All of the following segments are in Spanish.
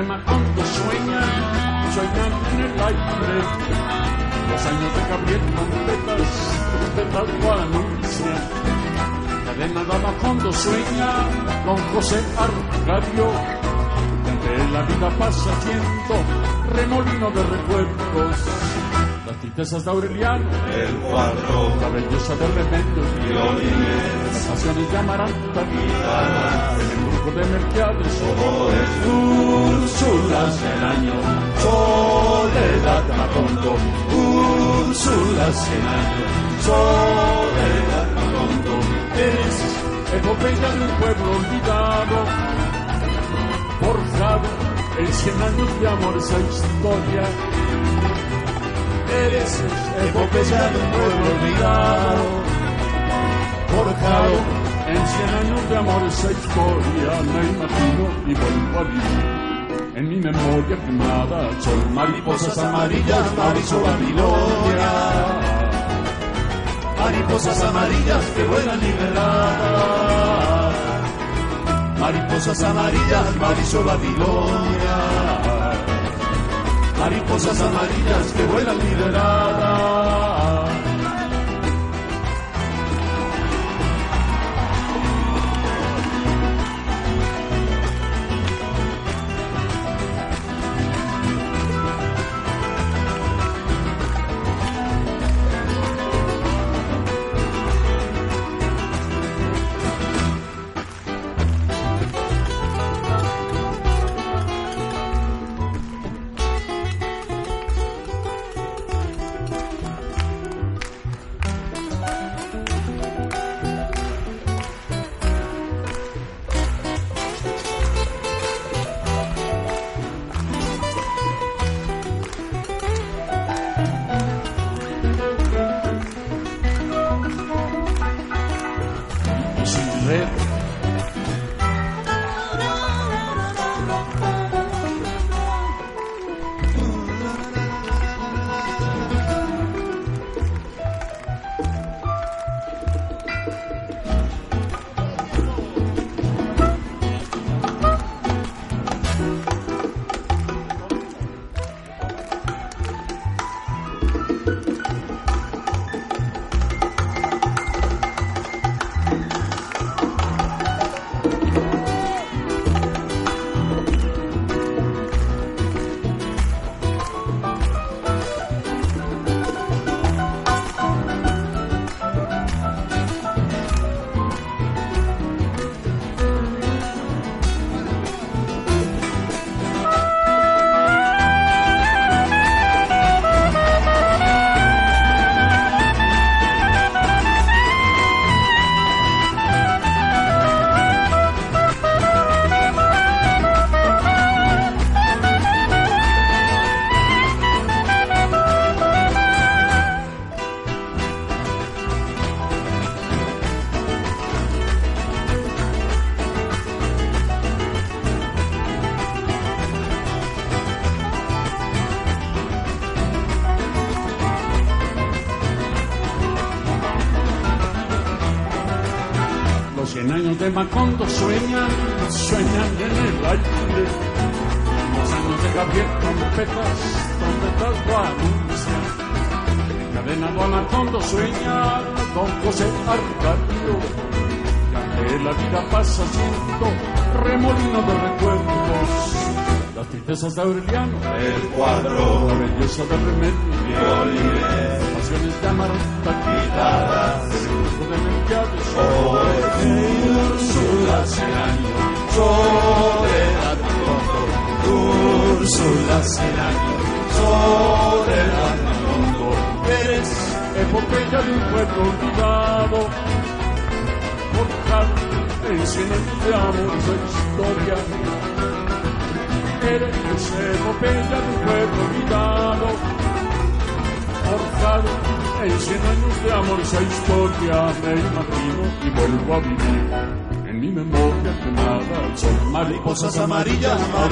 De Macondo sueñan, sueñan en el aire. Los años de Gabriel trompetas, trompetas lo anuncian. Cadena de Macondo sueña con José Arcadio. Ante la vida pasa siendo remolino de recuerdos. Las tristezas de Aureliano, el cuadro, la belleza de remedios, violines, las pasiones de Amaranta, guitarras, de Merquiades, todo es Úrsulas del año, soledad Macondo, Úrsulas del año, soledad Macondo, eres epopeya de un pueblo olvidado, forjado en cien años de amor esa historia. Eres epopeya de un pueblo olvidado, forjado en cien años de amor esa historia. Me imagino y vuelvo a vivir en mi memoria quemada son mariposas amarillas, Marisol Babilonia. Mariposas amarillas que vuelan liberadas. Mariposas amarillas, Marisol Babilonia. Mariposas amarillas que vuelan liberadas.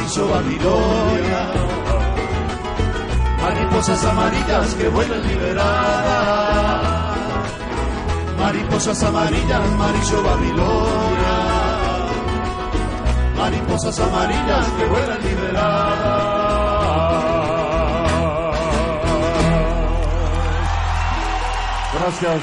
Amarillo Babilonia. Mariposas amarillas que vuelan liberadas. Mariposas amarillas, amarillo Babilonia. Mariposas amarillas que vuelan liberadas. Gracias.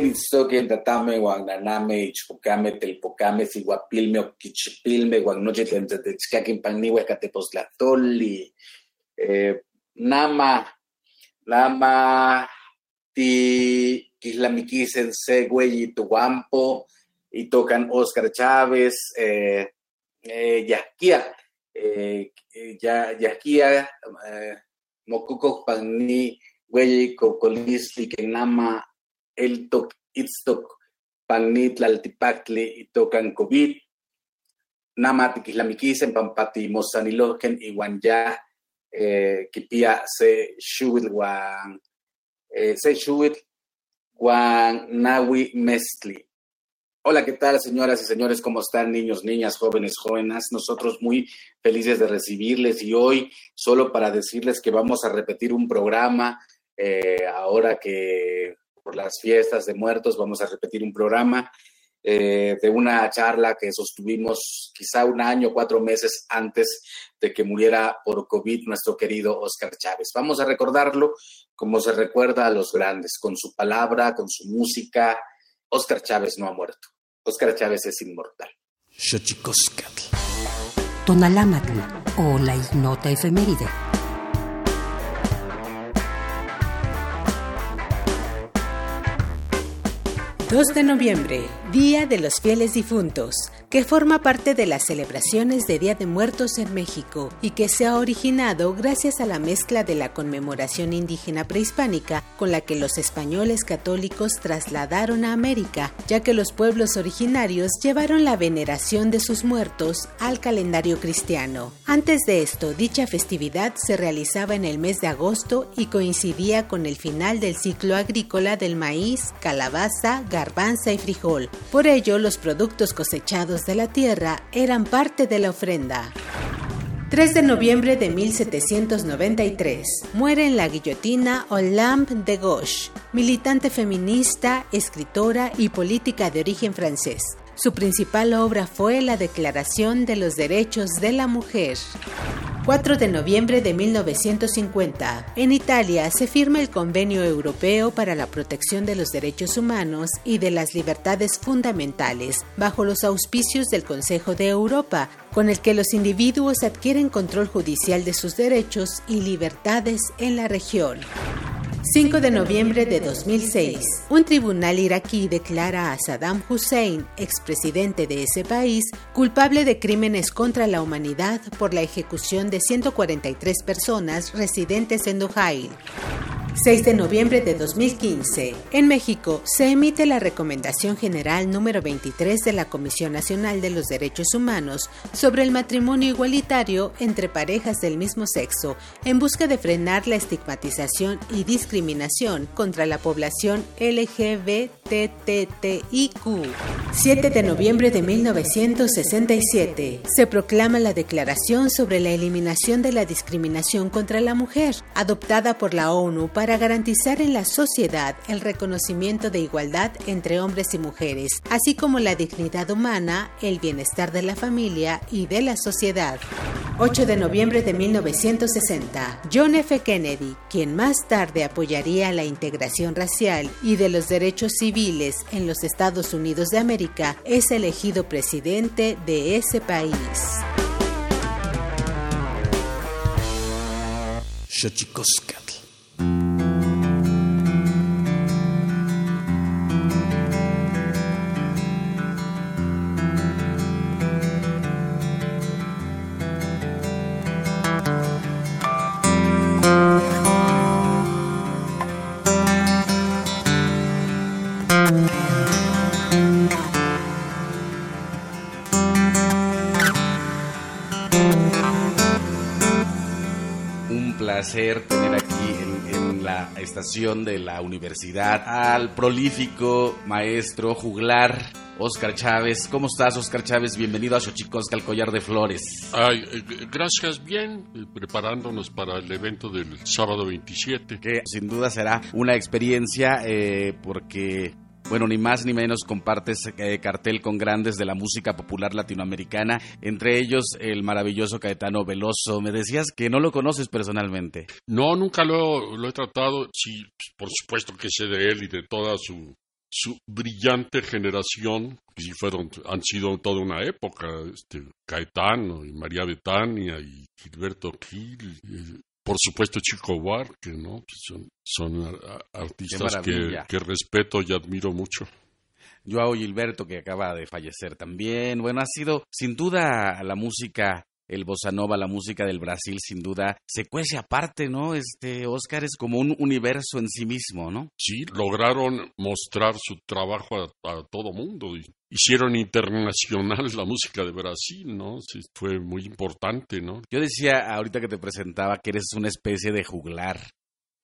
Queristoque, Tatame, Guananame, Ichpocame, Telpocame, Siguapilme, Oquichipilme, Guanoche, Tentechcaquin, Paniwe, Catepoztlatoli, eh, Nama, Nama, Ti, Quislamiquisen, Següey, y Tuampo, y tocan Oscar Chávez, eh, eh, Yasquia, eh, ya, Yasquia, eh, Mocuco, Pani, Güey, Cocolisli, Kenama, el tok itztok panit laltipactli y tocan COVID, namati kislamiquisen pampati mosanilogen iwan ya eh, kipia se shuit wan eh, se shuit wan nawi mestli. Hola, ¿qué tal, señoras y señores? ¿Cómo están, niños, niñas, jóvenes, jóvenes? Nosotros muy felices de recibirles y hoy solo para decirles que vamos a repetir un programa eh, ahora que por las fiestas de muertos, vamos a repetir un programa eh, de una charla que sostuvimos quizá un año, cuatro meses antes de que muriera por COVID nuestro querido Oscar Chávez. Vamos a recordarlo como se recuerda a los grandes, con su palabra, con su música. Oscar Chávez no ha muerto. Oscar Chávez es inmortal. Tonalámatl o la ignota efeméride. 2 de noviembre, Día de los Fieles Difuntos, que forma parte de las celebraciones de Día de Muertos en México y que se ha originado gracias a la mezcla de la conmemoración indígena prehispánica con la que los españoles católicos trasladaron a América, ya que los pueblos originarios llevaron la veneración de sus muertos al calendario cristiano. Antes de esto, dicha festividad se realizaba en el mes de agosto y coincidía con el final del ciclo agrícola del maíz, calabaza, garbanza y frijol. Por ello, los productos cosechados de la tierra eran parte de la ofrenda. 3 de noviembre de 1793. Muere en la guillotina Olympe de Gauche, militante feminista, escritora y política de origen francés. Su principal obra fue la Declaración de los Derechos de la Mujer. 4 de noviembre de 1950. En Italia se firma el Convenio Europeo para la Protección de los Derechos Humanos y de las Libertades Fundamentales, bajo los auspicios del Consejo de Europa, con el que los individuos adquieren control judicial de sus derechos y libertades en la región. 5 de noviembre de 2006, un tribunal iraquí declara a Saddam Hussein, expresidente de ese país, culpable de crímenes contra la humanidad por la ejecución de 143 personas residentes en Duhail. 6 de noviembre de 2015. En México se emite la Recomendación General número 23 de la Comisión Nacional de los Derechos Humanos sobre el matrimonio igualitario entre parejas del mismo sexo en busca de frenar la estigmatización y discriminación contra la población LGBTTIQ. 7 de noviembre de 1967. Se proclama la Declaración sobre la Eliminación de la Discriminación contra la Mujer, adoptada por la ONU para garantizar en la sociedad el reconocimiento de igualdad entre hombres y mujeres, así como la dignidad humana, el bienestar de la familia y de la sociedad. 8 de noviembre de 1960, John F. Kennedy, quien más tarde apoyaría la integración racial y de los derechos civiles en los Estados Unidos de América, es elegido presidente de ese país. Tener aquí la estación de la universidad al prolífico maestro juglar Oscar Chávez. ¿Cómo estás, Oscar Chávez? Bienvenido a Xochicosca, el collar de flores. Ay, eh, gracias, bien, eh, preparándonos para el evento del sábado 27. Que sin duda será una experiencia eh, porque bueno, ni más ni menos compartes eh, cartel con grandes de la música popular latinoamericana, entre ellos el maravilloso Caetano Veloso. Me decías que no lo conoces personalmente. No, nunca lo, lo he tratado. Sí, por supuesto que sé de él y de toda su, brillante generación, fueron, han sido toda una época, este, Caetano y María Betania y Gilberto Gil, por supuesto Chico Buarque, ¿no? Son, son artistas que, que, respeto y admiro mucho. Joao Gilberto, que acaba de fallecer también. Bueno, ha sido sin duda la música el bossa nova, la música del Brasil, sin duda, se cuece aparte, ¿no? Este Oscar es como un universo en sí mismo, ¿no? Sí, lograron mostrar su trabajo a, todo mundo. Y hicieron internacional la música de Brasil, ¿no? Sí, fue muy importante, ¿no? Yo decía ahorita que te presentaba que eres una especie de juglar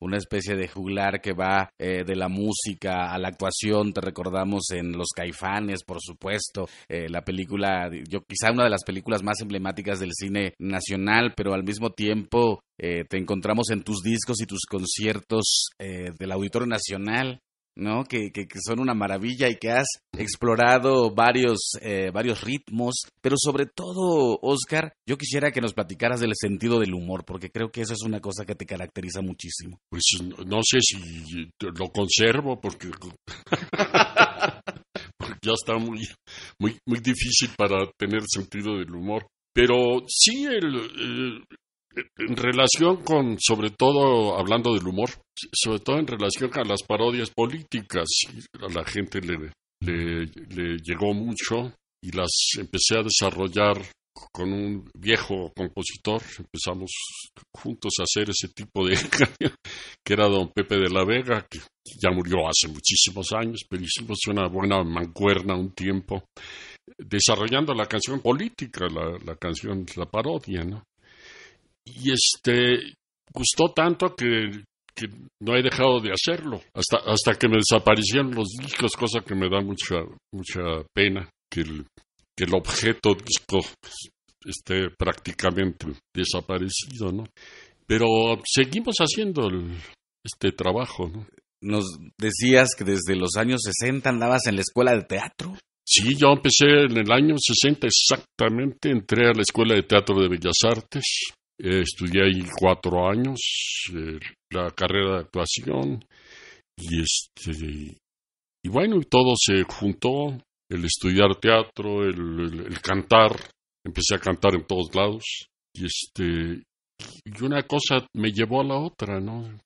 una especie de juglar que va eh, de la música a la actuación. Te recordamos en Los Caifanes, por supuesto, eh, la película, yo quizá una de las películas más emblemáticas del cine nacional, pero al mismo tiempo eh, te encontramos en tus discos y tus conciertos del Auditorio Nacional. ¿No? Que, que, son una maravilla y que has explorado varios, eh, varios ritmos, pero sobre todo, Oscar, yo quisiera que nos platicaras del sentido del humor, porque creo que eso es una cosa que te caracteriza muchísimo. Pues no sé si lo conservo, porque, ya está muy, muy, muy difícil para tener sentido del humor. Pero sí, el, en relación con, sobre todo hablando del humor, sobre todo en relación a las parodias políticas, a la gente le, le, llegó mucho y las empecé a desarrollar con un viejo compositor, empezamos juntos a hacer ese tipo de que era don Pepe de la Vega, que ya murió hace muchísimos años, pero hicimos una buena mancuerna un tiempo, desarrollando la canción política, la, la canción, la parodia, ¿no? Y este gustó tanto que, que, no he dejado de hacerlo. Hasta hasta que me desaparecieron los discos cosa que me da mucha mucha pena que el que el objeto disco esté prácticamente desaparecido no pero seguimos haciendo este trabajo no nos decías que desde los años 60 andabas en la escuela de teatro. Sí, yo empecé en el año 60 exactamente, entré a la Escuela de Teatro de Bellas Artes, estudié ahí cuatro años eh, la carrera de actuación y este y bueno todo se juntó el estudiar teatro el, cantar empecé a cantar en todos lados y este y una cosa me llevó a la otra no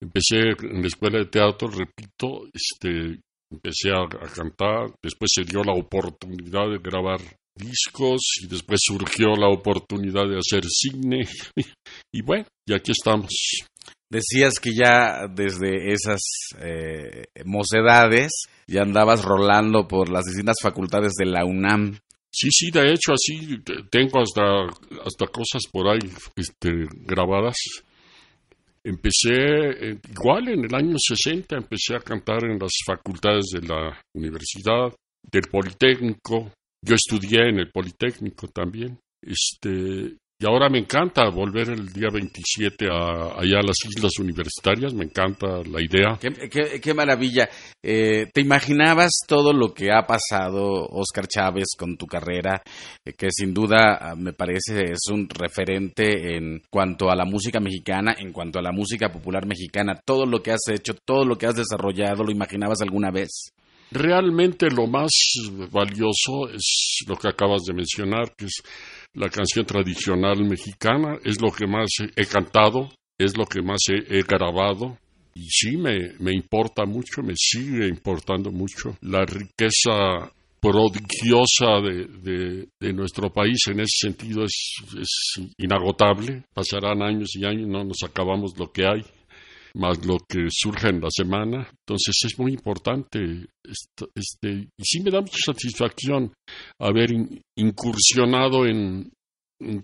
empecé en la escuela de teatro repito este empecé a cantar después se dio la oportunidad de grabar discos y después surgió la oportunidad de hacer cine y bueno, y aquí estamos. Decías que ya desde esas eh, mocedades ya andabas rolando por las distintas facultades de la UNAM. Sí, sí, de hecho así tengo hasta, hasta cosas por ahí este, grabadas. Empecé, igual en el año 60, empecé a cantar en las facultades de la universidad, del Politécnico, yo estudié en el Politécnico también. Este, y ahora me encanta volver el día 27 a, allá a las Islas Universitarias, me encanta la idea. Qué, maravilla. Eh, ¿Te imaginabas todo lo que ha pasado, Oscar Chávez, con tu carrera? Eh, que sin duda ah, me parece es un referente en cuanto a la música mexicana, en cuanto a la música popular mexicana. Todo lo que has hecho, todo lo que has desarrollado, ¿lo imaginabas alguna vez? Realmente lo más valioso es lo que acabas de mencionar, que es la canción tradicional mexicana, es lo que más he cantado, es lo que más he, grabado. Y sí, me, me importa mucho, me sigue importando mucho la riqueza prodigiosa de, de, nuestro país en ese sentido es, es, inagotable. Pasarán años y años, no nos acabamos lo que hay más lo que surge en la semana. Entonces es muy importante este, y sí me da mucha satisfacción haber incursionado en,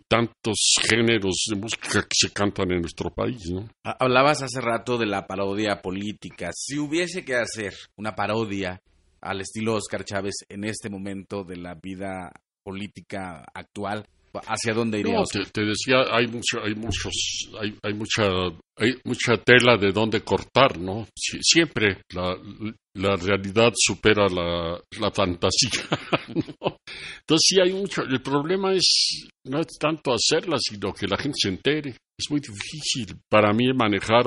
tantos géneros de música que se cantan en nuestro país, ¿no? Hablabas hace rato de la parodia política. Si hubiese que hacer una parodia al estilo Oscar Chávez en este momento de la vida política actual, hacia dónde iríamos. te, decía, hay mucho, hay muchos, hay, hay mucha, hay mucha tela de dónde cortar, ¿no? siempre la, la realidad supera la, la fantasía, Entonces sí hay mucho. El problema es no es tanto hacerla, sino que la gente se entere. Es muy difícil para mí manejar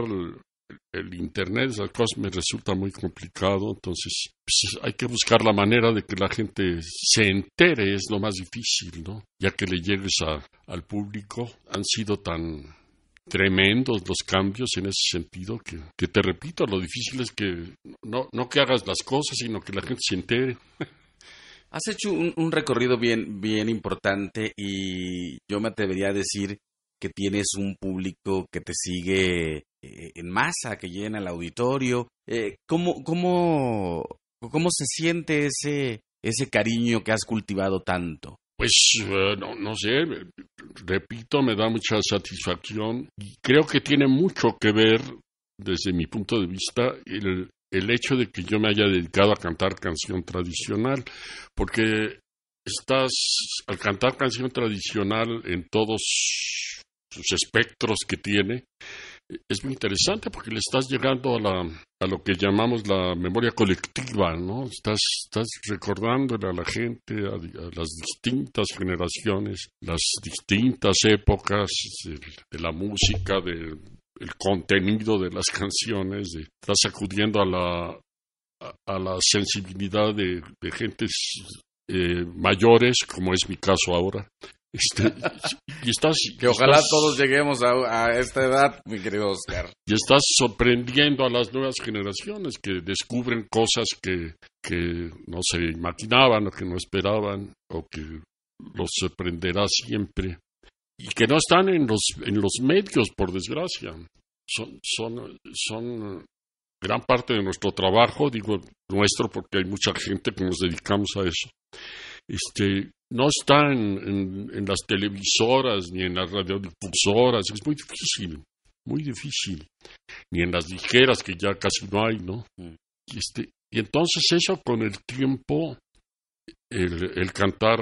el Internet, esas cosas me resulta muy complicado, entonces pues, hay que buscar la manera de que la gente se entere, es lo más difícil, ¿no? Ya que le llegues al público, han sido tan tremendos los cambios en ese sentido que, que te repito, lo difícil es que no, no que hagas las cosas, sino que la gente se entere. Has hecho un, un recorrido bien, bien importante y yo me atrevería a decir que tienes un público que te sigue eh, en masa, que llena el auditorio. Eh, ¿cómo, cómo, ¿Cómo se siente ese, ese cariño que has cultivado tanto? Pues eh, no, no, sé, repito, me da mucha satisfacción y creo que tiene mucho que ver, desde mi punto de vista, el, el hecho de que yo me haya dedicado a cantar canción tradicional, porque estás, al cantar canción tradicional en todos sus espectros que tiene, es muy interesante porque le estás llegando a, la, a lo que llamamos la memoria colectiva, ¿no? Estás, estás recordándole a la gente, a, las distintas generaciones, las distintas épocas de, la música, del contenido de las canciones, estás acudiendo a la, a, la sensibilidad de, de gentes eh, mayores, como es mi caso ahora, este, y estás, que ojalá todos lleguemos a, esta edad, mi querido Oscar. Y estás sorprendiendo a las nuevas generaciones que descubren cosas que, que no se imaginaban o que no esperaban o que los sorprenderá siempre y que no están en los, en los medios, por desgracia. Son, son, son gran parte de nuestro trabajo, digo nuestro porque hay mucha gente que nos dedicamos a eso. Este, no está en, las televisoras ni en las radiodifusoras, es muy difícil, muy difícil, ni en las ligeras que ya casi no hay, ¿no? Mm. Y, este, y entonces eso con el tiempo, el, cantar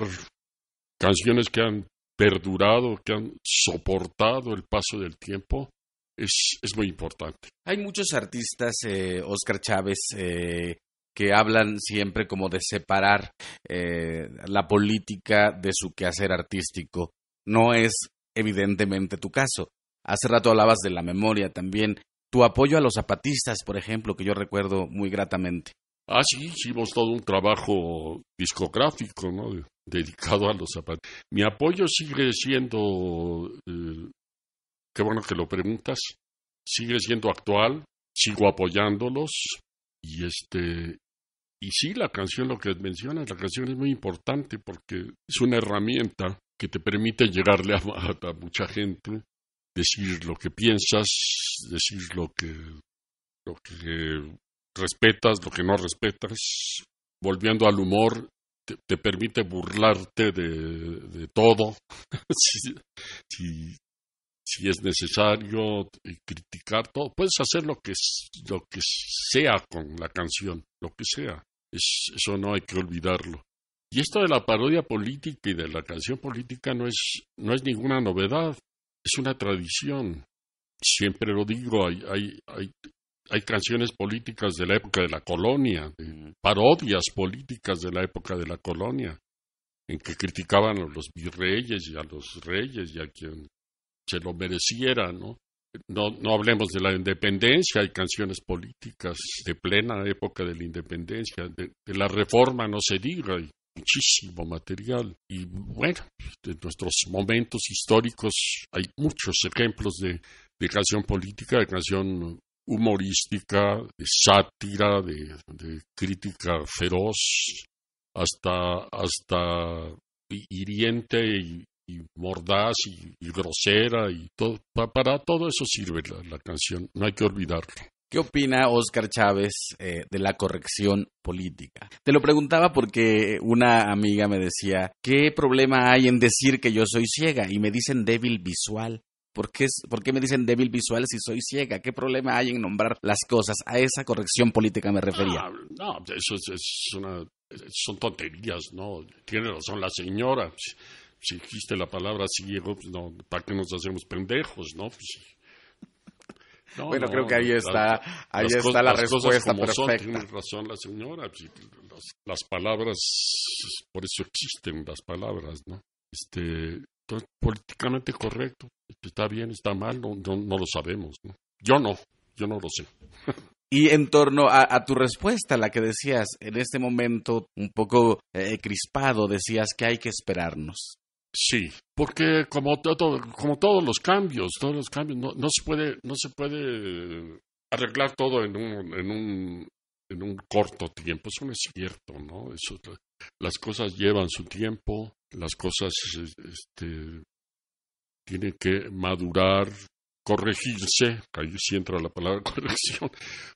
canciones que han perdurado, que han soportado el paso del tiempo, es, es muy importante. Hay muchos artistas, eh, Oscar Chávez, eh, que hablan siempre como de separar eh, la política de su quehacer artístico. No es evidentemente tu caso. Hace rato hablabas de la memoria también. Tu apoyo a los zapatistas, por ejemplo, que yo recuerdo muy gratamente. Ah, sí, hicimos todo un trabajo discográfico, ¿no? Dedicado a los zapatistas. Mi apoyo sigue siendo, eh, qué bueno que lo preguntas, sigue siendo actual, sigo apoyándolos, y este y sí, la canción, lo que mencionas, la canción es muy importante porque es una herramienta que te permite llegarle a, mucha gente, decir lo que piensas, decir lo que, lo que respetas, lo que no respetas. Volviendo al humor, te, permite burlarte de, de todo. es necesario criticar todo, puedes hacer lo que, lo que sea con la canción, lo que sea. Es, eso no hay que olvidarlo. Y esto de la parodia política y de la canción política no es, no es ninguna novedad, es una tradición. Siempre lo digo, hay, hay, hay, hay canciones políticas de la época de la colonia, parodias políticas de la época de la colonia, en que criticaban a los virreyes y a los reyes y a quien se lo mereciera, ¿no? No, no hablemos de la independencia, hay canciones políticas de plena época de la independencia, de, la reforma no se diga, hay muchísimo material. Y bueno, de nuestros momentos históricos hay muchos ejemplos de, de canción política, de canción humorística, de sátira, de, de crítica feroz, hasta, hasta hiriente y, mordaz y, grosera y todo. para todo eso sirve la, canción, no hay que olvidarlo. ¿Qué opina Oscar Chávez eh, de la corrección política? Te lo preguntaba porque una amiga me decía, ¿qué problema hay en decir que yo soy ciega? Y me dicen débil visual. ¿Por qué, ¿Por qué me dicen débil visual si soy ciega? ¿Qué problema hay en nombrar las cosas? A esa corrección política me refería. Ah, no, eso es una son tonterías, ¿no? Tiene razón la señora. Si, existe la palabra ciego, pues no, ¿para qué nos hacemos pendejos, no? Pues, bueno, creo que ahí está, ahí está la respuesta perfecta. tiene razón la señora. Pues, las, palabras, por eso existen las palabras, ¿no? Este, políticamente correcto, está bien, está mal, no, no lo sabemos, ¿no? Yo no, yo no lo sé. Y en torno a, tu respuesta, la que decías en este momento un poco eh, crispado, decías que hay que esperarnos. Sí, porque como todo, como todos los cambios, todos los cambios, no, no se puede, no se puede arreglar todo en un, en un, en un corto tiempo. Eso no es cierto, ¿no? Eso, las cosas llevan su tiempo, las cosas, este, tienen que madurar, corregirse, ahí sí entra la palabra corrección,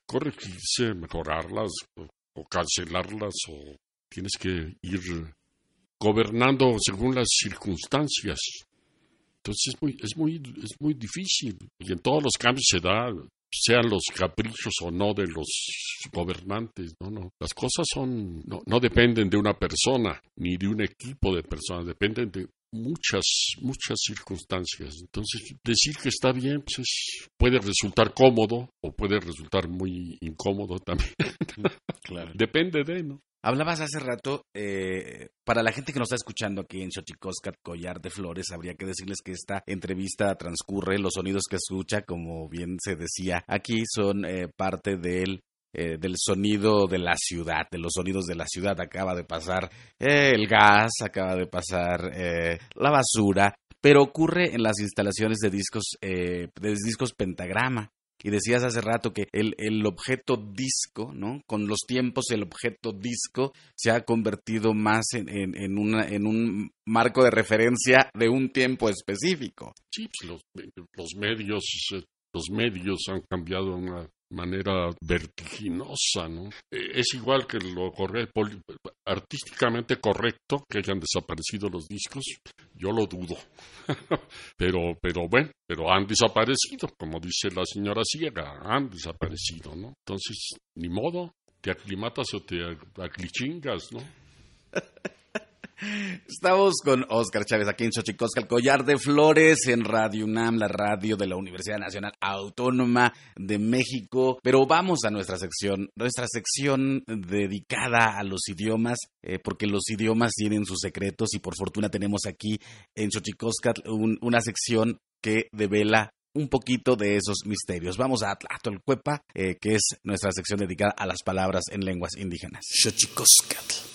corregirse, mejorarlas o, cancelarlas o tienes que ir gobernando según las circunstancias. Entonces es muy, es muy, es muy difícil y en todos los cambios se da, sean los caprichos o no de los gobernantes, no, no. Las cosas son, no, no dependen de una persona ni de un equipo de personas, dependen de muchas, muchas circunstancias. Entonces, decir que está bien pues puede resultar cómodo o puede resultar muy incómodo también. claro. Depende de, ¿no? Hablabas hace rato, eh, para la gente que nos está escuchando aquí en Xochicoscat, Collar de Flores, habría que decirles que esta entrevista transcurre, los sonidos que escucha, como bien se decía aquí, son eh, parte del eh, del sonido de la ciudad, de los sonidos de la ciudad. Acaba de pasar eh, el gas, acaba de pasar eh, la basura, pero ocurre en las instalaciones de discos, de discos pentagrama. Y decías hace rato que el, el, objeto disco, ¿no? Con los tiempos el objeto disco se ha convertido más en, en, una, en un marco de referencia de un tiempo específico. Sí, pues los, los medios, los medios han cambiado una manera vertiginosa, ¿no? E, es igual que lo artísticamente correcto que hayan desaparecido los discos, yo lo dudo. pero, pero bueno, pero han desaparecido, como dice la señora Ciega, han desaparecido, ¿no? Entonces, ni modo, te aclimatas o te aclichingas, ¿no? Estamos con Oscar Chávez aquí en Xochicosca, el collar de flores en Radio UNAM, la radio de la Universidad Nacional Autónoma de México. Pero vamos a nuestra sección, nuestra sección dedicada a los idiomas, eh, porque los idiomas tienen sus secretos y por fortuna tenemos aquí en Xochicosca una sección que devela un poquito de esos misterios. Vamos a Tlachtolcuepa, eh, que es nuestra sección dedicada a las palabras en lenguas indígenas. Xochicoscatl.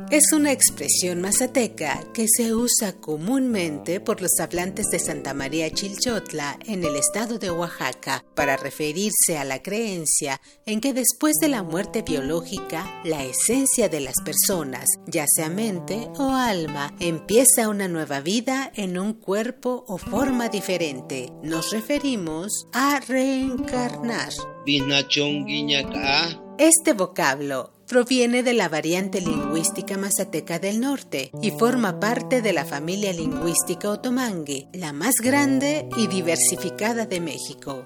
Es una expresión mazateca que se usa comúnmente por los hablantes de Santa María Chilchotla en el estado de Oaxaca para referirse a la creencia en que después de la muerte biológica, la esencia de las personas, ya sea mente o alma, empieza una nueva vida en un cuerpo o forma diferente. Nos referimos a reencarnar. Este vocablo proviene de la variante lingüística mazateca del norte y forma parte de la familia lingüística otomangue, la más grande y diversificada de México.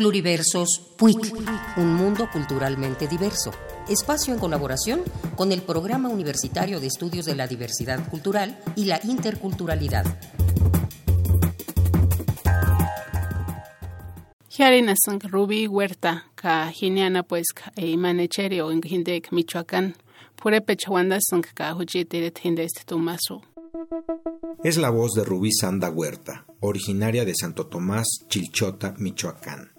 Pluriversos PUIC, un mundo culturalmente diverso. Espacio en colaboración con el Programa Universitario de Estudios de la Diversidad Cultural y la Interculturalidad. Huerta, ka pues Imanecheri o en Hindek, Michoacán. Purepe chawandasan ka Hujitiret Hindest Tumasu. Es la voz de Rubí Sanda Huerta, originaria de Santo Tomás, Chilchota, Michoacán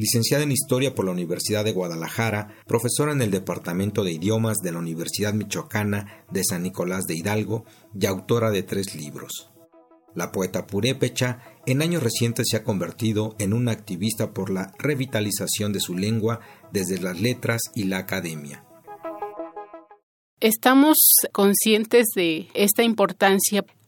licenciada en Historia por la Universidad de Guadalajara, profesora en el Departamento de Idiomas de la Universidad Michoacana de San Nicolás de Hidalgo y autora de tres libros. La poeta purépecha en años recientes se ha convertido en una activista por la revitalización de su lengua desde las letras y la academia. Estamos conscientes de esta importancia.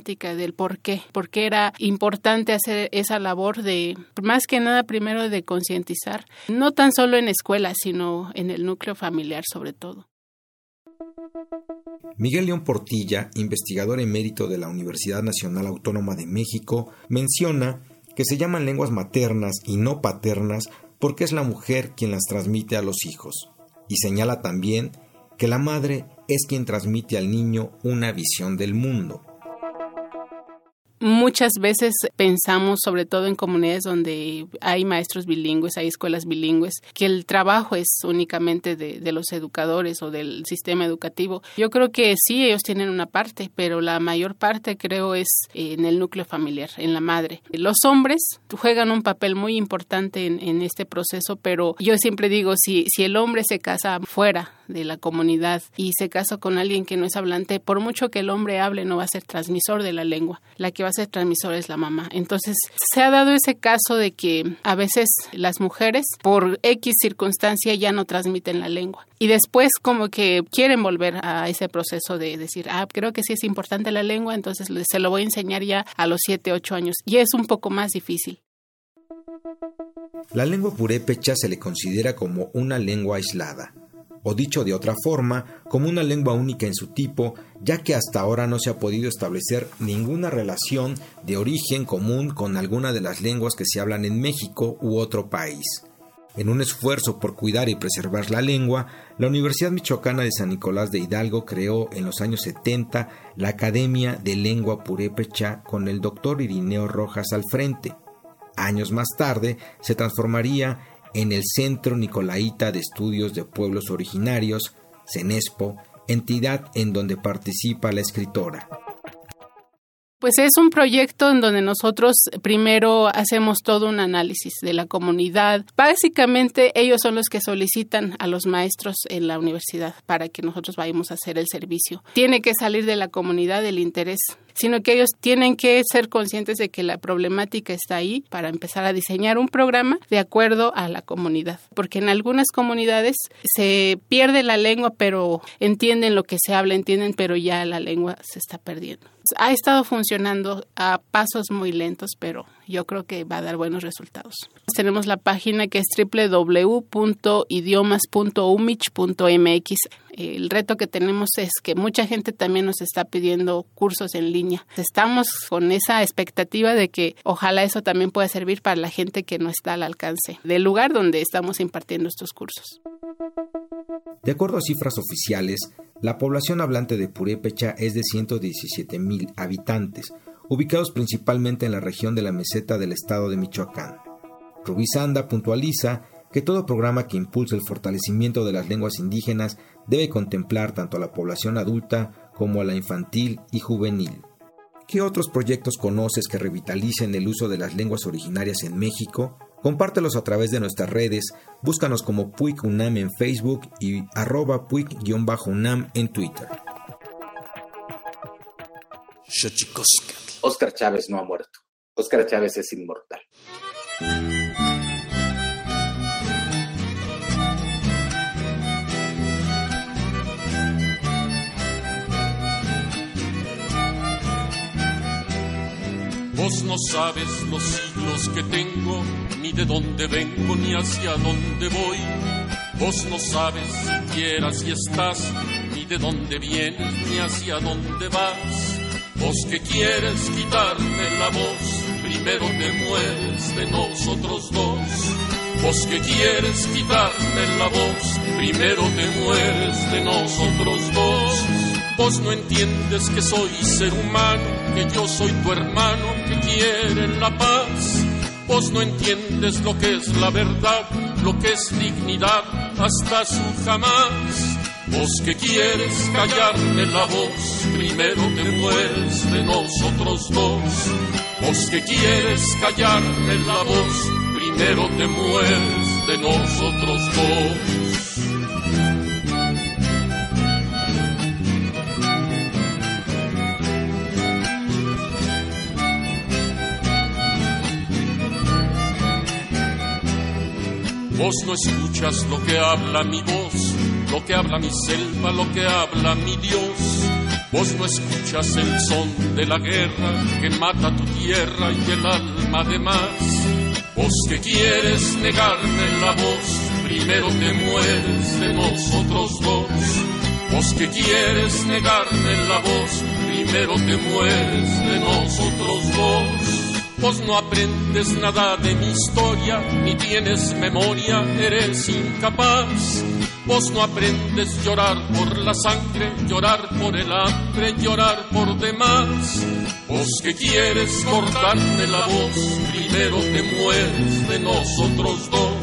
del por qué, por qué era importante hacer esa labor de, más que nada, primero de concientizar, no tan solo en escuelas, sino en el núcleo familiar sobre todo. Miguel León Portilla, investigador emérito de la Universidad Nacional Autónoma de México, menciona que se llaman lenguas maternas y no paternas porque es la mujer quien las transmite a los hijos. Y señala también que la madre es quien transmite al niño una visión del mundo. Muchas veces pensamos, sobre todo en comunidades donde hay maestros bilingües, hay escuelas bilingües, que el trabajo es únicamente de, los educadores o del sistema educativo. Yo creo que sí, ellos tienen una parte, pero la mayor parte creo es en el núcleo familiar, en la madre. Los hombres juegan un papel muy importante en, en este proceso, pero yo siempre digo, si, si el hombre se casa fuera de la comunidad y se casa con alguien que no es hablante, por mucho que el hombre hable, no va a ser transmisor de la lengua. La que transmisor es la mamá. Entonces, se ha dado ese caso de que a veces las mujeres, por X circunstancia, ya no transmiten la lengua. Y después como que quieren volver a ese proceso de decir, ah, creo que sí es importante la lengua, entonces se lo voy a enseñar ya a los 7, 8 años. Y es un poco más difícil. La lengua purépecha se le considera como una lengua aislada, o dicho de otra forma, como una lengua única en su tipo, ya que hasta ahora no se ha podido establecer ninguna relación de origen común con alguna de las lenguas que se hablan en México u otro país. En un esfuerzo por cuidar y preservar la lengua, la Universidad Michoacana de San Nicolás de Hidalgo creó en los años 70 la Academia de Lengua Purépecha con el doctor Irineo Rojas al frente. Años más tarde se transformaría en el Centro Nicolaita de Estudios de Pueblos Originarios, CENESPO, entidad en donde participa la escritora. Pues es un proyecto en donde nosotros primero hacemos todo un análisis de la comunidad. Básicamente ellos son los que solicitan a los maestros en la universidad para que nosotros vayamos a hacer el servicio. Tiene que salir de la comunidad el interés sino que ellos tienen que ser conscientes de que la problemática está ahí para empezar a diseñar un programa de acuerdo a la comunidad, porque en algunas comunidades se pierde la lengua, pero entienden lo que se habla, entienden, pero ya la lengua se está perdiendo. Ha estado funcionando a pasos muy lentos, pero yo creo que va a dar buenos resultados. Tenemos la página que es www.idiomas.umich.mx. El reto que tenemos es que mucha gente también nos está pidiendo cursos en línea. Estamos con esa expectativa de que ojalá eso también pueda servir para la gente que no está al alcance del lugar donde estamos impartiendo estos cursos. De acuerdo a cifras oficiales, la población hablante de purépecha es de 117 mil habitantes, ubicados principalmente en la región de la meseta del estado de Michoacán. Rubí Sanda puntualiza que todo programa que impulse el fortalecimiento de las lenguas indígenas debe contemplar tanto a la población adulta como a la infantil y juvenil. ¿Qué otros proyectos conoces que revitalicen el uso de las lenguas originarias en México? Compártelos a través de nuestras redes, búscanos como Puig UNAM en Facebook y arroba Puig-UNAM en Twitter. Oscar Chávez no ha muerto. Oscar Chávez es inmortal. Vos no sabes los siglos que tengo, ni de dónde vengo, ni hacia dónde voy. Vos no sabes siquiera si estás, ni de dónde vienes, ni hacia dónde vas. Vos que quieres quitarme la voz, primero te mueres de nosotros dos. Vos que quieres quitarme la voz, primero te mueres de nosotros dos. Vos no entiendes que soy ser humano, que yo soy tu hermano, que quiere la paz. Vos no entiendes lo que es la verdad, lo que es dignidad, hasta su jamás. Vos que quieres callarme la voz, primero te mueres de nosotros dos. Vos que quieres callarme la voz, primero te mueres de nosotros dos. Vos no escuchas lo que habla mi voz, lo que habla mi selva, lo que habla mi Dios. Vos no escuchas el son de la guerra que mata tu tierra y el alma de más. Vos que quieres negarme la voz, primero te mueres de nosotros dos. Vos que quieres negarme la voz, primero te mueres de nosotros dos. Vos no aprendes nada de mi historia, ni tienes memoria, eres incapaz. Vos no aprendes llorar por la sangre, llorar por el hambre, llorar por demás. Vos que quieres cortarme la voz, primero te mueres de nosotros dos.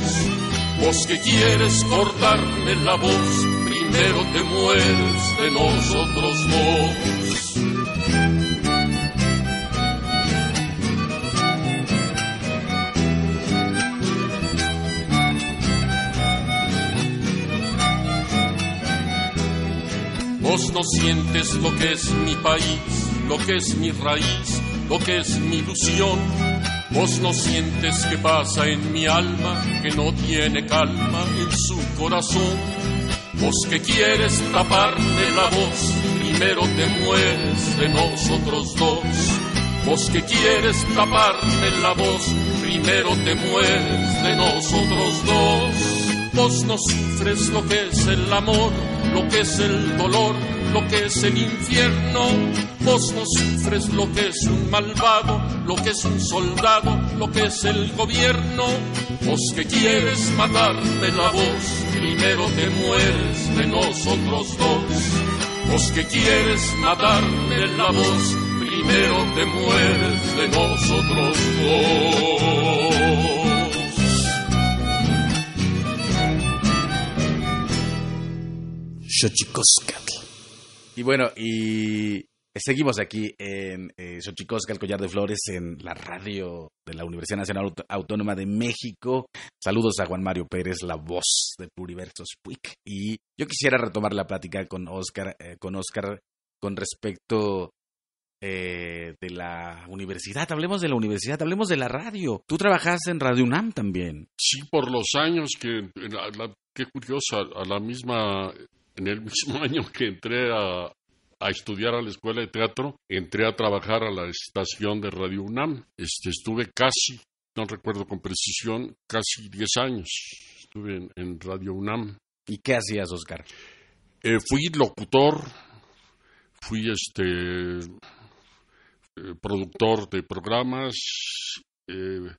Vos que quieres cortarme la voz, primero te mueres de nosotros dos. No sientes lo que es mi país, lo que es mi raíz, lo que es mi ilusión. Vos no sientes que pasa en mi alma, que no tiene calma en su corazón. Vos que quieres taparme la voz, primero te mueres de nosotros dos. Vos que quieres taparme la voz, primero te mueres de nosotros dos. Vos no sufres lo que es el amor, lo que es el dolor, lo que es el infierno. Vos no sufres lo que es un malvado, lo que es un soldado, lo que es el gobierno. Vos que quieres matarme la voz, primero te mueres de nosotros dos. Vos que quieres matarme la voz, primero te mueres de nosotros dos. Y bueno, y seguimos aquí en eh, el Collar de Flores, en la radio de la Universidad Nacional Autónoma de México. Saludos a Juan Mario Pérez, la voz de Pluriversos Puig. Y yo quisiera retomar la plática con Oscar, eh, con Oscar con respecto eh, de la universidad. Hablemos de la universidad, hablemos de la radio. Tú trabajas en Radio UNAM también. Sí, por los años que, qué curiosa, a la misma en el mismo año que entré a, estudiar a la escuela de teatro, entré a trabajar a la estación de Radio UNAM. Este, estuve casi, no recuerdo con precisión, casi 10 años. Estuve en, Radio UNAM. ¿Y qué hacías, Oscar? Eh, fui locutor, fui este eh, productor de programas, eh,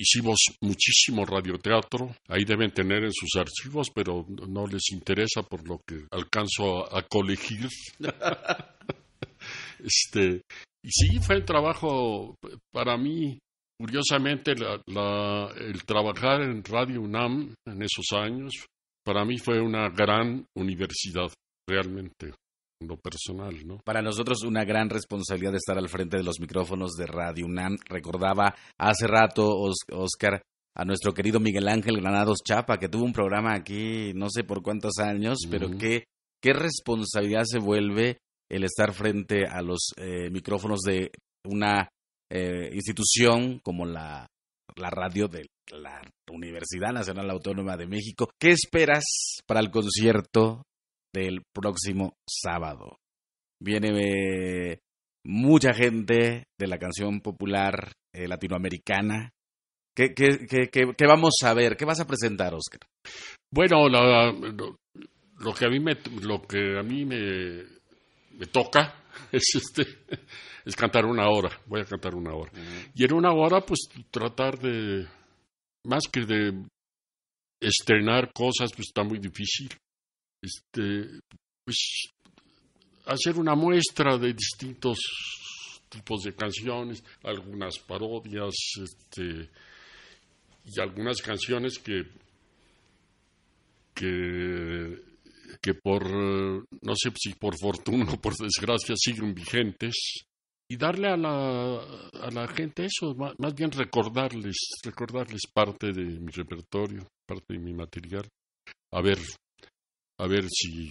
hicimos muchísimo radioteatro, ahí deben tener en sus archivos, pero no les interesa por lo que alcanzo a, colegir. este, y sí, fue el trabajo para mí, curiosamente, el trabajar en Radio UNAM en esos años para mí fue una gran universidad, realmente, en lo personal, ¿no? Para nosotros una gran responsabilidad de estar al frente de los micrófonos de Radio UNAM. Recordaba hace rato, Oscar, a nuestro querido Miguel Ángel Granados Chapa, que tuvo un programa aquí no sé por cuántos años, pero qué, qué responsabilidad se vuelve el estar frente a los eh, micrófonos de una eh, institución como la, la radio de la Universidad Nacional Autónoma de México. ¿Qué esperas para el concierto del próximo sábado? Viene eh, mucha gente de la canción popular eh, latinoamericana. ¿Qué, qué, qué, vamos a ver? ¿Qué vas a presentar, Oscar? Bueno, lo, que a mí me, lo que a mí me, me toca es este es cantar una hora, voy a cantar una hora. Y en una hora, pues tratar de más que de estrenar cosas, pues está muy difícil. Este, pues hacer una muestra de distintos tipos de canciones, algunas parodias, este, y algunas canciones que que por no sé si por fortuna o por desgracia siguen vigentes. Y darle a la, a la gente eso, más, bien recordarles, recordarles parte de mi repertorio, parte de mi material, a ver, a ver si,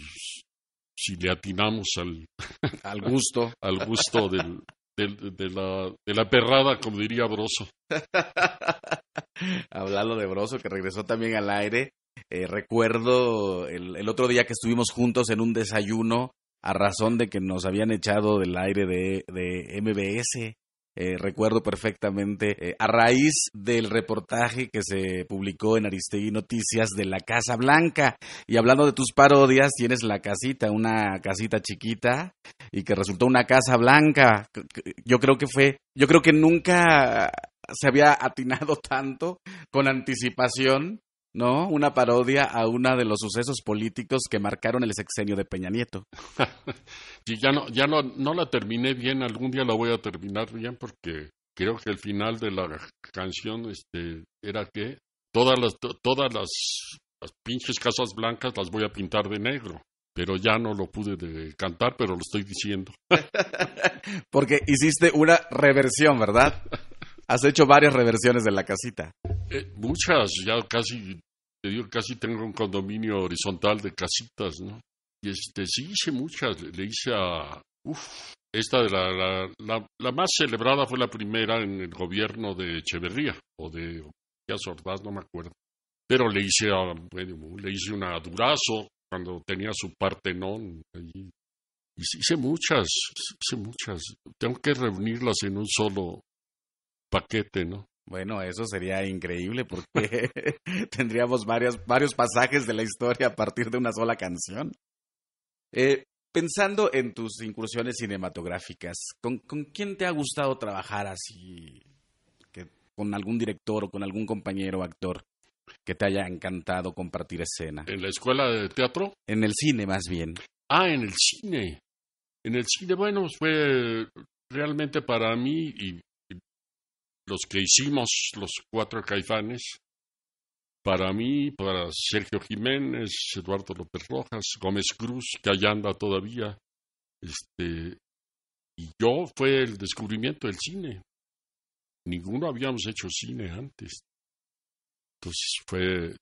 si le atinamos al, al gusto, al gusto del, de, la, de la perrada, como diría Broso. Hablando de Broso, que regresó también al aire, eh, recuerdo el, el, otro día que estuvimos juntos en un desayuno a razón de que nos habían echado del aire de, de MBS. Eh, recuerdo perfectamente, eh, a raíz del reportaje que se publicó en Aristegui Noticias de la Casa Blanca. Y hablando de tus parodias, tienes la casita, una casita chiquita y que resultó una Casa Blanca. Yo creo que fue, yo creo que nunca se había atinado tanto con anticipación ¿no? Una parodia a una de los sucesos políticos que marcaron el sexenio de Peña Nieto. sí, ya no, ya no, no la terminé bien, algún día la voy a terminar bien porque creo que el final de la canción este, era que todas las, todas las, pinches casas blancas las voy a pintar de negro pero ya no lo pude de cantar, pero lo estoy diciendo. Porque hiciste una reversión, ¿verdad? Has hecho varias reversiones de la casita. Eh, muchas, ya casi, te digo, casi tengo un condominio horizontal de casitas, ¿no? Y este, sí hice muchas, le, hice a, uf, esta de la, la, la, más celebrada fue la primera en el gobierno de Echeverría, o de Ordaz, no me acuerdo. Pero le hice a, bueno, le hice una Durazo, cuando tenía su parte non, y hice muchas, hice muchas. Tengo que reunirlas en un solo paquete, ¿no? Bueno, eso sería increíble porque tendríamos varios, varios pasajes de la historia a partir de una sola canción. Eh, pensando en tus incursiones cinematográficas, ¿con, ¿con, quién te ha gustado trabajar así? Que, ¿Con algún director o con algún compañero actor que te haya encantado compartir escena? ¿En la escuela de teatro? En el cine, más bien. Ah, en el cine. En el cine, bueno, fue realmente para mí y los que hicimos los cuatro caifanes, para mí, para Sergio Jiménez, Eduardo López Rojas, Gómez Cruz, que allá anda todavía, este, y yo fue el descubrimiento del cine. Ninguno habíamos hecho cine antes. Entonces fue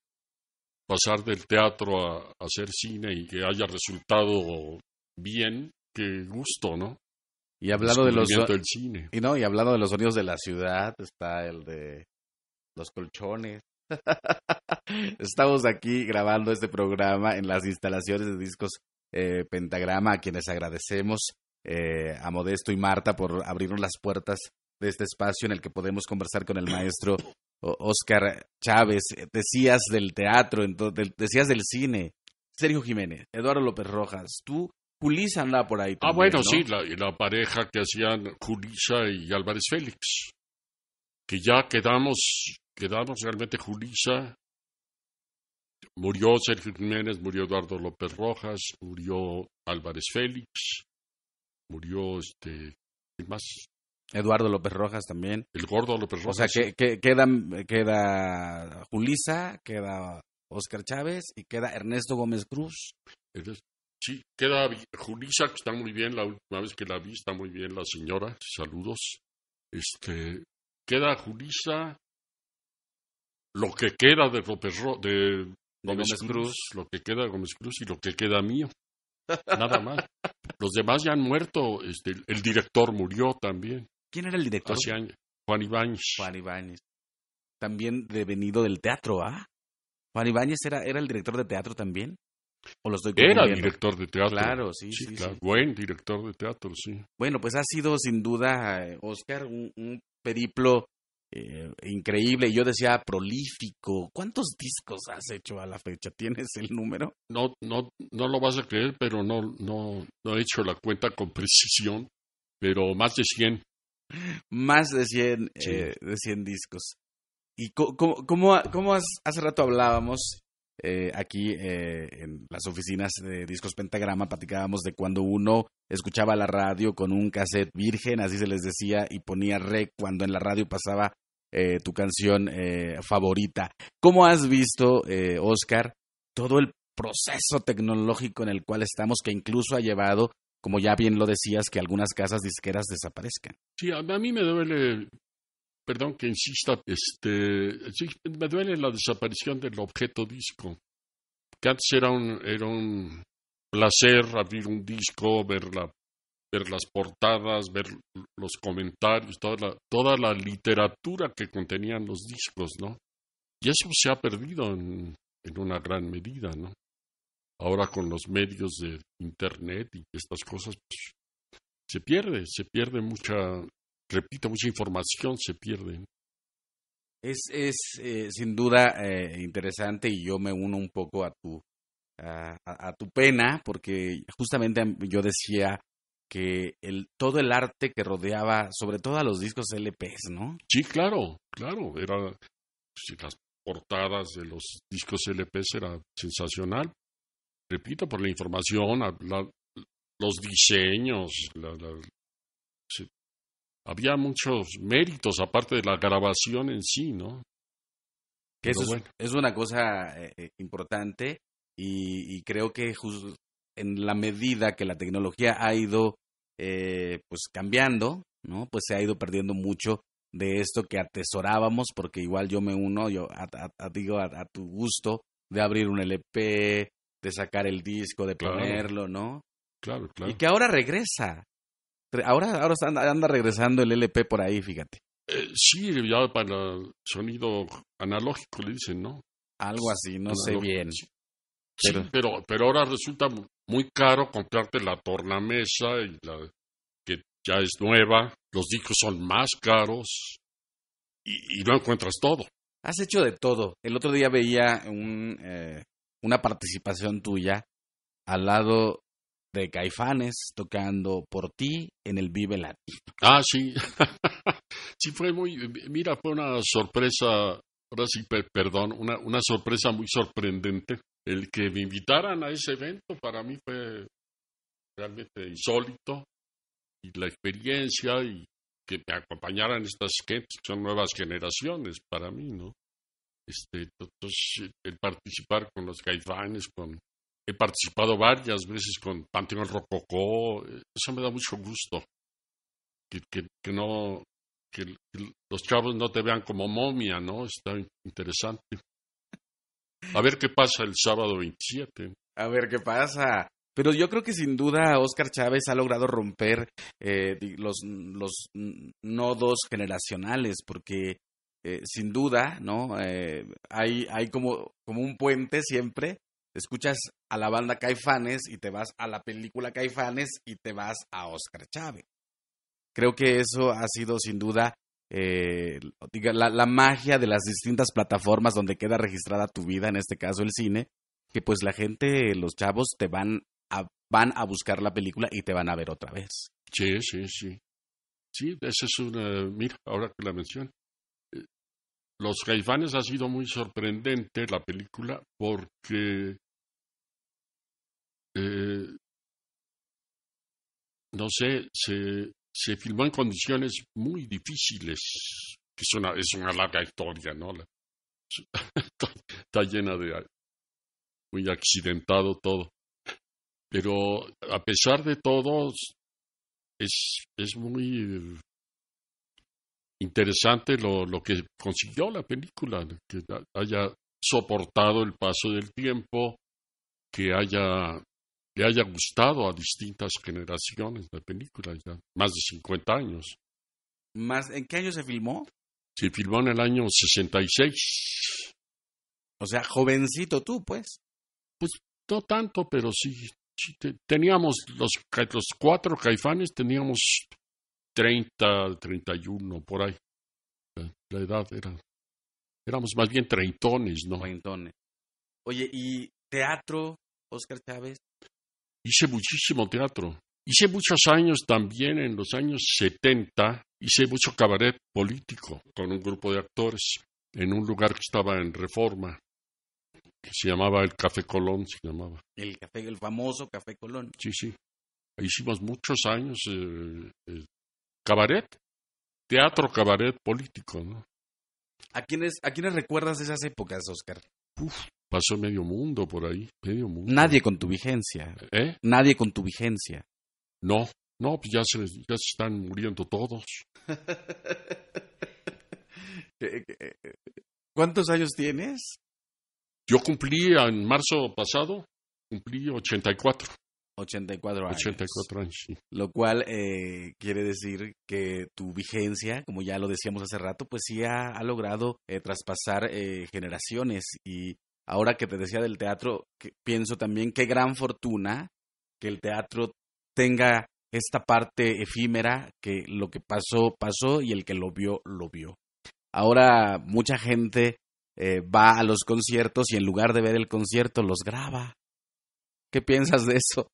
pasar del teatro a hacer cine y que haya resultado bien, qué gusto, ¿no? Y hablando de los cine. Y no, y hablando de los sonidos de la ciudad, está el de los colchones. Estamos aquí grabando este programa en las instalaciones de discos eh, Pentagrama, a quienes agradecemos eh, a Modesto y Marta por abrirnos las puertas de este espacio en el que podemos conversar con el maestro Oscar Chávez. Decías del teatro, decías del cine. Sergio Jiménez, Eduardo López Rojas, tú, Julisa anda por ahí. ah, bueno, sí, la, la pareja que hacían Julisa y Álvarez Félix, que ya quedamos, quedamos realmente Julisa, murió Sergio Jiménez, murió Eduardo López Rojas, murió Álvarez Félix, murió este, ¿quién más? Eduardo López Rojas también. El gordo López Rojas. O sea, que, que queda, queda Julisa, queda Oscar Chávez y queda Ernesto Gómez Cruz. Sí, queda Julisa, que está muy bien, la última vez que la vi, está muy bien la señora, saludos. Este, queda Julisa, lo que queda de López de Gómez, Cruz, lo que queda de Gómez Cruz y lo que queda mío. Nada más. Los demás ya han muerto, este, el director murió también. ¿Quién era el director? Hace años. Juan Ibáñez. Juan Ibáñez. También devenido del teatro, ¿ah? Juan Ibáñez era, era el director de teatro también. ¿O lo estoy era director de teatro. Claro, sí, sí, claro. Buen director de teatro, sí. Bueno, pues ha sido sin duda, Oscar, un, un periplo eh, increíble. Yo decía prolífico. ¿Cuántos discos has hecho a la fecha? ¿Tienes el número? No, no, no lo vas a creer, pero no, no, no he hecho la cuenta con precisión. Pero más de 100. Más de 100, eh, de 100 discos. ¿Y cómo, cómo, cómo hace rato hablábamos eh, aquí eh, en las oficinas de Discos Pentagrama platicábamos de cuando uno escuchaba la radio con un cassette virgen, así se les decía, y ponía rec cuando en la radio pasaba eh, tu canción favorita. ¿Cómo has visto, Oscar, todo el proceso tecnológico en el cual estamos que incluso ha llevado, como ya bien lo decías, que algunas casas disqueras desaparezcan? Sí, a mí me duele perdón que insista, este, me duele la desaparición del objeto disco, que antes era un, era un placer abrir un disco, ver, ver las portadas, ver los comentarios, toda la, toda la literatura que contenían los discos, ¿no? Y eso se ha perdido en, en una gran medida, ¿no? Ahora con los medios de Internet y estas cosas, pues, se pierde, se pierde mucha repito, mucha información se pierde. Es, es eh, sin duda eh, interesante y yo me uno un poco a tu, a, tu pena, porque justamente yo decía que el, todo el arte que rodeaba, sobre todo a los discos LPs, ¿no? Sí, claro, claro, era las portadas de los discos LPs era sensacional. Repito, por la información, los diseños, la, había muchos méritos aparte de la grabación en sí, ¿no? Que eso es, una cosa eh, eh, importante y, creo que en la medida que la tecnología ha ido eh, pues cambiando, ¿no? Pues se ha ido perdiendo mucho de esto que atesorábamos, porque igual yo me uno, yo digo a, tu gusto de abrir un LP, de sacar el disco, de ponerlo, ¿no? Claro, claro. Y que ahora regresa. Ahora, ahora anda, regresando el LP por ahí, fíjate. Eh, sí, ya para sonido analógico le dicen, ¿no? Algo así, no sé bien. Sí. Pero... pero, ahora resulta muy caro comprarte la tornamesa y la que ya es nueva. Los discos son más caros y, no encuentras todo. Has hecho de todo. El otro día veía un, eh, una participación tuya al lado de Caifanes tocando por ti en el Vive Latino. Ah, sí. sí, fue muy. Mira, fue una sorpresa. Ahora sí, perdón, una, una sorpresa muy sorprendente. El que me invitaran a ese evento para mí fue realmente insólito. Y la experiencia y que me acompañaran estas que son nuevas generaciones para mí, ¿no? Este, entonces, el participar con los caifanes, con He participado varias veces con Panteón Rococó. Eso me da mucho gusto. Que, que, no, que, los chavos no te vean como momia, ¿no? Está interesante. A ver qué pasa el sábado 27. A ver qué pasa. Pero yo creo que sin duda Oscar Chávez ha logrado romper eh, los, los nodos generacionales, porque eh, sin duda, ¿no? Eh, hay, hay como, como un puente siempre escuchas a la banda Caifanes y te vas a la película Caifanes y te vas a Oscar Chávez. Creo que eso ha sido sin duda eh, la, magia de las distintas plataformas donde queda registrada tu vida, en este caso el cine, que pues la gente, los chavos te van a, van a buscar la película y te van a ver otra vez. Sí, sí, sí. Sí, esa es una, mira, ahora que la menciono. Los Caifanes ha sido muy sorprendente la película porque eh, no sé, se, se filmó en condiciones muy difíciles, que es una, es una larga historia, ¿no? está llena de muy accidentado todo. Pero a pesar de todo, es, es muy interesante lo, lo que consiguió la película, que haya soportado el paso del tiempo, que haya le haya gustado a distintas generaciones de película, ya más de 50 años. ¿Más, ¿En qué año se filmó? Se filmó en el año 66. O sea, jovencito tú, pues. Pues no tanto, pero sí. teníamos los, los cuatro caifanes, teníamos 30, 31, por ahí. La, edad era. Éramos más bien treintones, ¿no? Treintones. Oye, ¿y teatro, Oscar Chávez? hice muchísimo teatro. Hice muchos años también, en los años 70, hice mucho cabaret político con un grupo de actores en un lugar que estaba en Reforma, que se llamaba el Café Colón, se llamaba. El, café, el famoso Café Colón. Sí, sí. Hicimos muchos años eh, eh, cabaret, teatro cabaret político, ¿no? ¿A quiénes, ¿A quiénes recuerdas de esas épocas, Oscar? pasó medio mundo por ahí, medio mundo. Nadie con tu vigencia. ¿Eh? Nadie con tu vigencia. No, no, pues ya se, ya se están muriendo todos. ¿Cuántos años tienes? Yo cumplí en marzo pasado, cumplí 84. 84 años. 84 años. Lo cual eh, quiere decir que tu vigencia, como ya lo decíamos hace rato, pues sí ha, logrado eh, traspasar eh, generaciones. Y ahora que te decía del teatro, pienso también qué gran fortuna que el teatro tenga esta parte efímera, que lo que pasó, pasó y el que lo vio, lo vio. Ahora mucha gente va a los conciertos y en lugar de ver el concierto los graba. ¿Qué piensas de eso?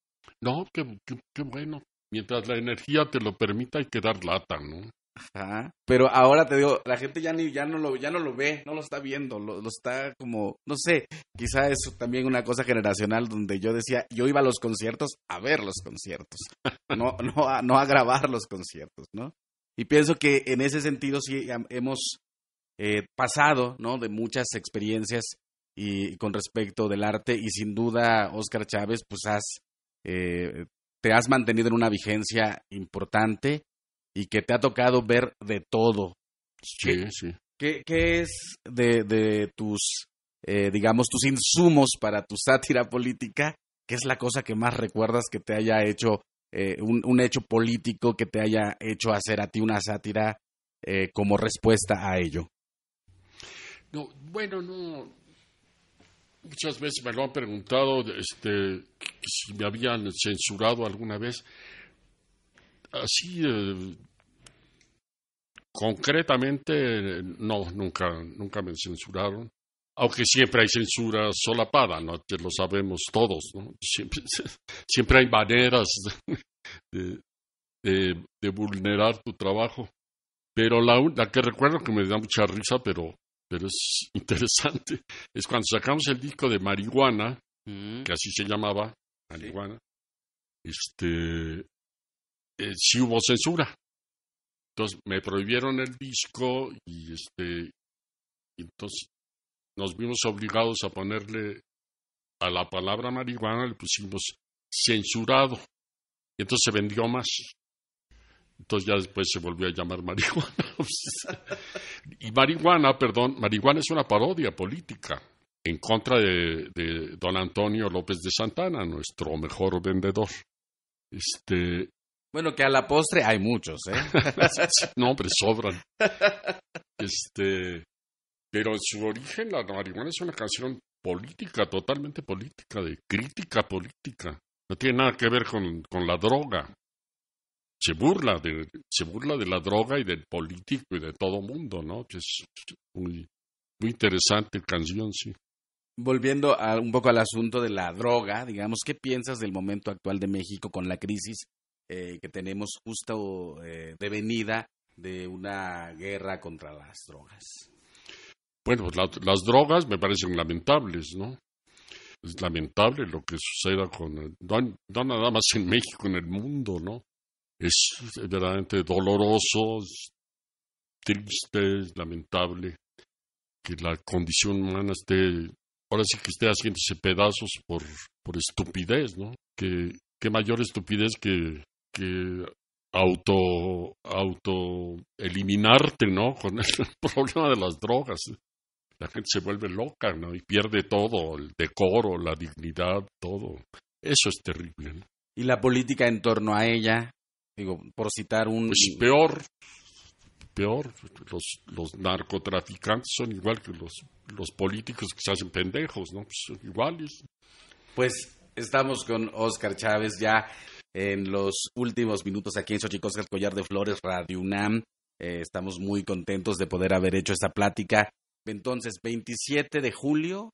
No, qué, qué, bueno. Mientras la energía te lo permita, hay que dar lata, ¿no? Ajá. Pero ahora te digo, la gente ya ni ya no lo ya no lo ve, no lo está viendo, lo, está como, no sé, quizá es también una cosa generacional donde yo decía, yo iba a los conciertos a ver los conciertos, no no a, no a grabar los conciertos, ¿no? Y pienso que en ese sentido sí hemos eh, pasado, ¿no? De muchas experiencias y con respecto del arte y sin duda Oscar Chávez, pues has eh, te has mantenido en una vigencia importante y que te ha tocado ver de todo. Sí, sí. ¿Qué, es de, tus, eh, digamos, tus insumos para tu sátira política? ¿Qué es la cosa que más recuerdas que te haya hecho, eh, un, hecho político que te haya hecho hacer a ti una sátira como respuesta a ello? No, bueno, no, Muchas veces me lo han preguntado este, si me habían censurado alguna vez. Así, eh, concretamente, no, nunca, nunca me censuraron. Aunque siempre hay censura solapada, ¿no? Lo sabemos todos, ¿no? Siempre, siempre hay maneras de, de, vulnerar tu trabajo. Pero la, la que recuerdo que me da mucha risa, pero pero es interesante, es cuando sacamos el disco de Marihuana, que así se llamaba, Marihuana, este, eh, sí hubo censura. Entonces me prohibieron el disco y este, entonces nos vimos obligados a ponerle a la palabra marihuana, le pusimos censurado. Y entonces se vendió más. Entonces ya después se volvió a llamar marihuana. y marihuana, perdón, marihuana es una parodia política en contra de, don Antonio López de Santana, nuestro mejor vendedor. Este, bueno, que a la postre hay muchos, ¿eh? no, hombre, sobran. Este, pero en su origen la marihuana es una canción política, totalmente política, de crítica política. No tiene nada que ver con, con la droga se burla de se burla de la droga y del político y de todo mundo, ¿no? Que es muy muy interesante canción, sí. volviendo a, un poco al asunto de la droga, digamos, ¿qué piensas del momento actual de México con la crisis eh, que tenemos justo eh, de venida de una guerra contra las drogas? Bueno, las drogas me parecen lamentables, ¿no? Es lamentable lo que suceda con, no, no nada más en México, en el mundo, ¿no? Es verdaderamente doloroso, triste, lamentable que la condición humana esté, ahora sí que esté haciéndose pedazos por, por estupidez, ¿no? Que, qué mayor estupidez que, que auto, auto eliminarte, ¿no? Con el problema de las drogas. La gente se vuelve loca, ¿no? Y pierde todo, el decoro, la dignidad, todo. Eso es terrible. Y la política en torno a ella, digo, por citar un... Pues peor, peor. Los, los narcotraficantes son igual que los, los políticos que se hacen pendejos, ¿no? Pues son iguales. Pues estamos con Oscar Chávez ya en los últimos minutos aquí en Xochicosca, el Collar de Flores, Radio UNAM. Eh, estamos muy contentos de poder haber hecho esta plática. Entonces, 27 de julio.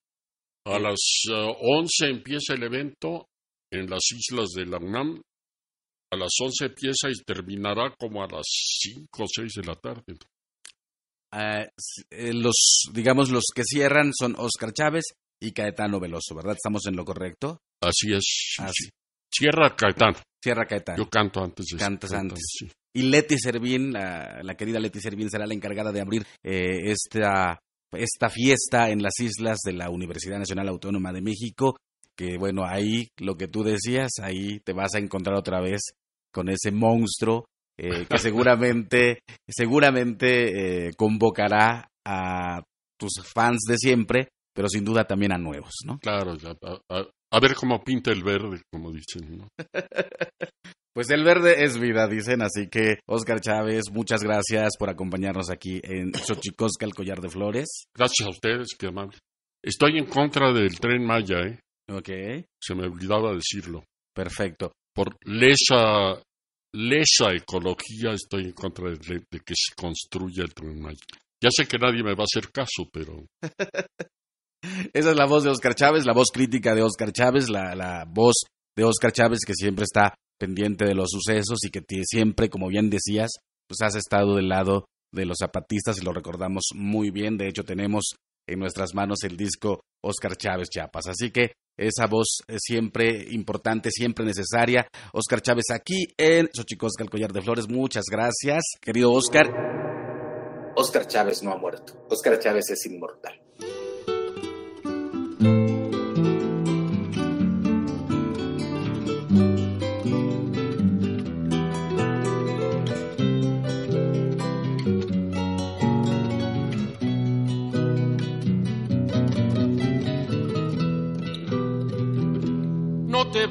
A las 11 eh, empieza el evento en las islas de la UNAM a las 11 empieza y terminará como a las 5 o 6 de la tarde. Ah, eh, los, digamos, los que cierran son Oscar Chávez y Caetano Veloso, ¿verdad? ¿Estamos en lo correcto? Así es. Cierra Caetano. Cierra Caetano. Yo canto antes. De Cantas antes. Y Leti Servín, la, querida Leti Servín, será la encargada de abrir eh, esta, esta fiesta en las islas de la Universidad Nacional Autónoma de México que bueno, ahí lo que tú decías, ahí te vas a encontrar otra vez con ese monstruo eh, que seguramente, seguramente eh, convocará a tus fans de siempre, pero sin duda también a nuevos, ¿no? Claro, a, ver cómo pinta el verde, como dicen, ¿no? Pues el verde es vida, dicen, así que Oscar Chávez, muchas gracias por acompañarnos aquí en Xochicosca, el collar de flores. Gracias a ustedes, qué amable. Estoy en contra del tren Maya, ¿eh? Ok. Se me olvidaba decirlo. Perfecto. Por lesa, lesa ecología estoy en contra de, que se construya el tren Ya sé que nadie me va a hacer caso, pero... Esa es la voz de Oscar Chávez, la voz crítica de Oscar Chávez, la, la voz de Oscar Chávez que siempre está pendiente de los sucesos y que siempre, como bien decías, pues has estado del lado de los zapatistas y lo recordamos muy bien. De hecho, tenemos en nuestras manos el disco Oscar Chávez Chiapas. Así que esa voz es siempre importante, siempre necesaria. Oscar Chávez aquí en Xochicosca, el collar de flores. Muchas gracias, querido Oscar. Oscar Chávez no ha muerto. Oscar Chávez es inmortal.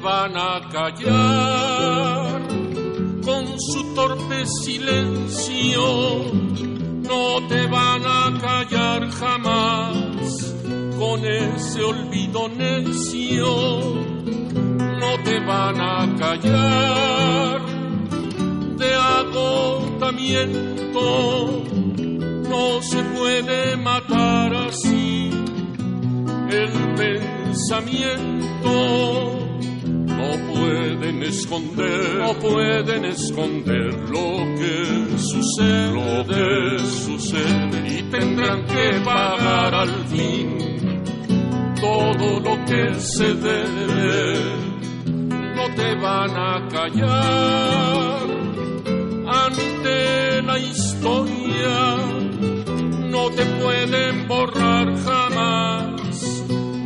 Van a callar con su torpe silencio, no te van a callar jamás con ese olvido necio, no te van a callar de agotamiento, no se puede matar así el pensamiento pueden esconder, no pueden esconder lo que sucede, lo que sucede y tendrán que pagar al fin todo lo que se debe. No te van a callar ante la historia, no te pueden borrar jamás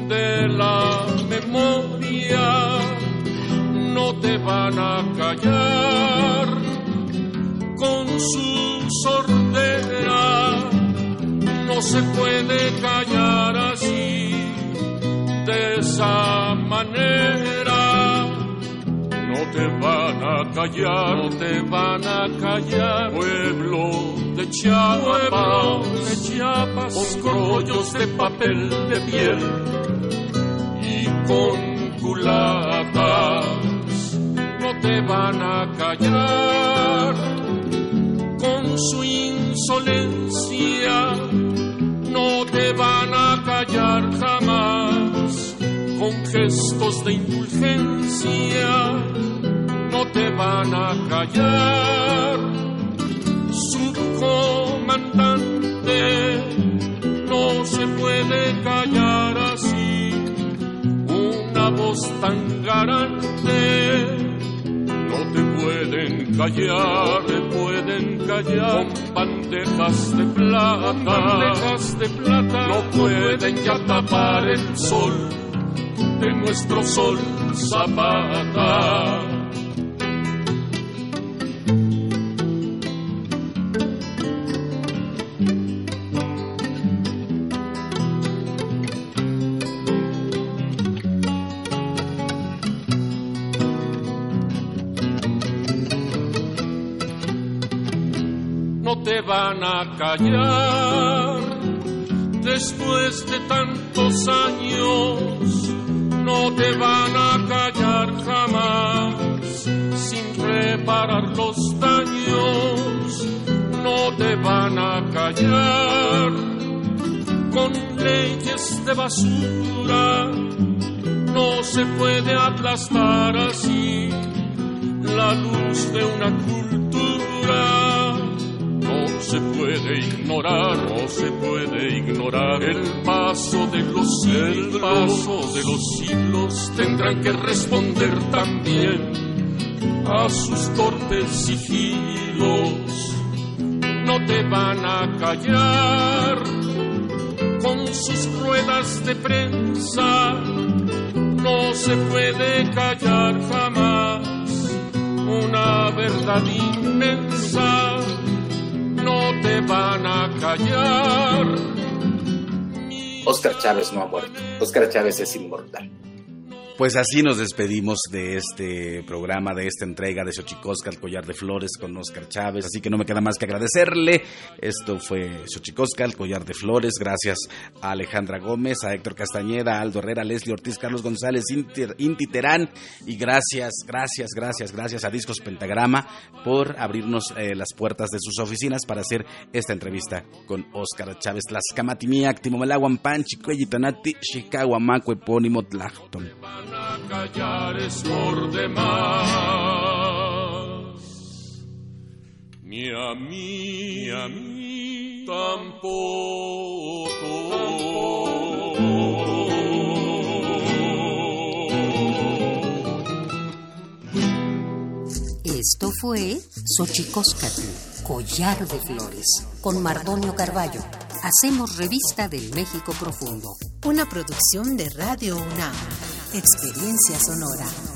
de la memoria no te van a callar con su sordera. No se puede callar así, de esa manera. No te van a callar, no te van a callar, pueblo de Chiapas, de Chiapas, con rollos de papel de piel y con culatas te van a callar. Con su insolencia, no te van a callar jamás. Con gestos de indulgencia no te van a callar. Su comandante no se puede callar así, una voz tan garante no te pueden callar, te pueden callar con bandejas de plata, bandejas de plata, no pueden ya tapar el sol de nuestro sol zapata. Van a callar. Después de tantos años, no te van a callar jamás. Sin reparar los daños, no te van a callar. Con leyes de basura, no se puede aplastar así la luz de una cultura se puede ignorar, no se puede ignorar. El paso de los siglos, el paso de los siglos tendrán que responder también a sus torpes sigilos. No te van a callar con sus ruedas de prensa, no se puede callar jamás una verdad inmensa te van a callar. Oscar Chávez no ha muerto. Oscar Chávez es inmortal. Pues así nos despedimos de este programa, de esta entrega de Xochicosca, el collar de flores con Oscar Chávez. Así que no me queda más que agradecerle. Esto fue Xochicosca, el collar de flores. Gracias a Alejandra Gómez, a Héctor Castañeda, a Aldo Herrera, Leslie Ortiz, Carlos González, Inti Terán. Y gracias, gracias, gracias, gracias a Discos Pentagrama por abrirnos eh, las puertas de sus oficinas para hacer esta entrevista con Oscar Chávez. Las Camatimiac, Timomelaguan, Panchi, Cuellitanati, Chicago, Epónimo, Tlachton a callar es por demás. Ni a mí, a mí tampoco. Esto fue Xochicóscatl, Collar de Flores, con Mardonio Carballo. Hacemos revista del México Profundo. Una producción de Radio UNAM. Experiencia sonora.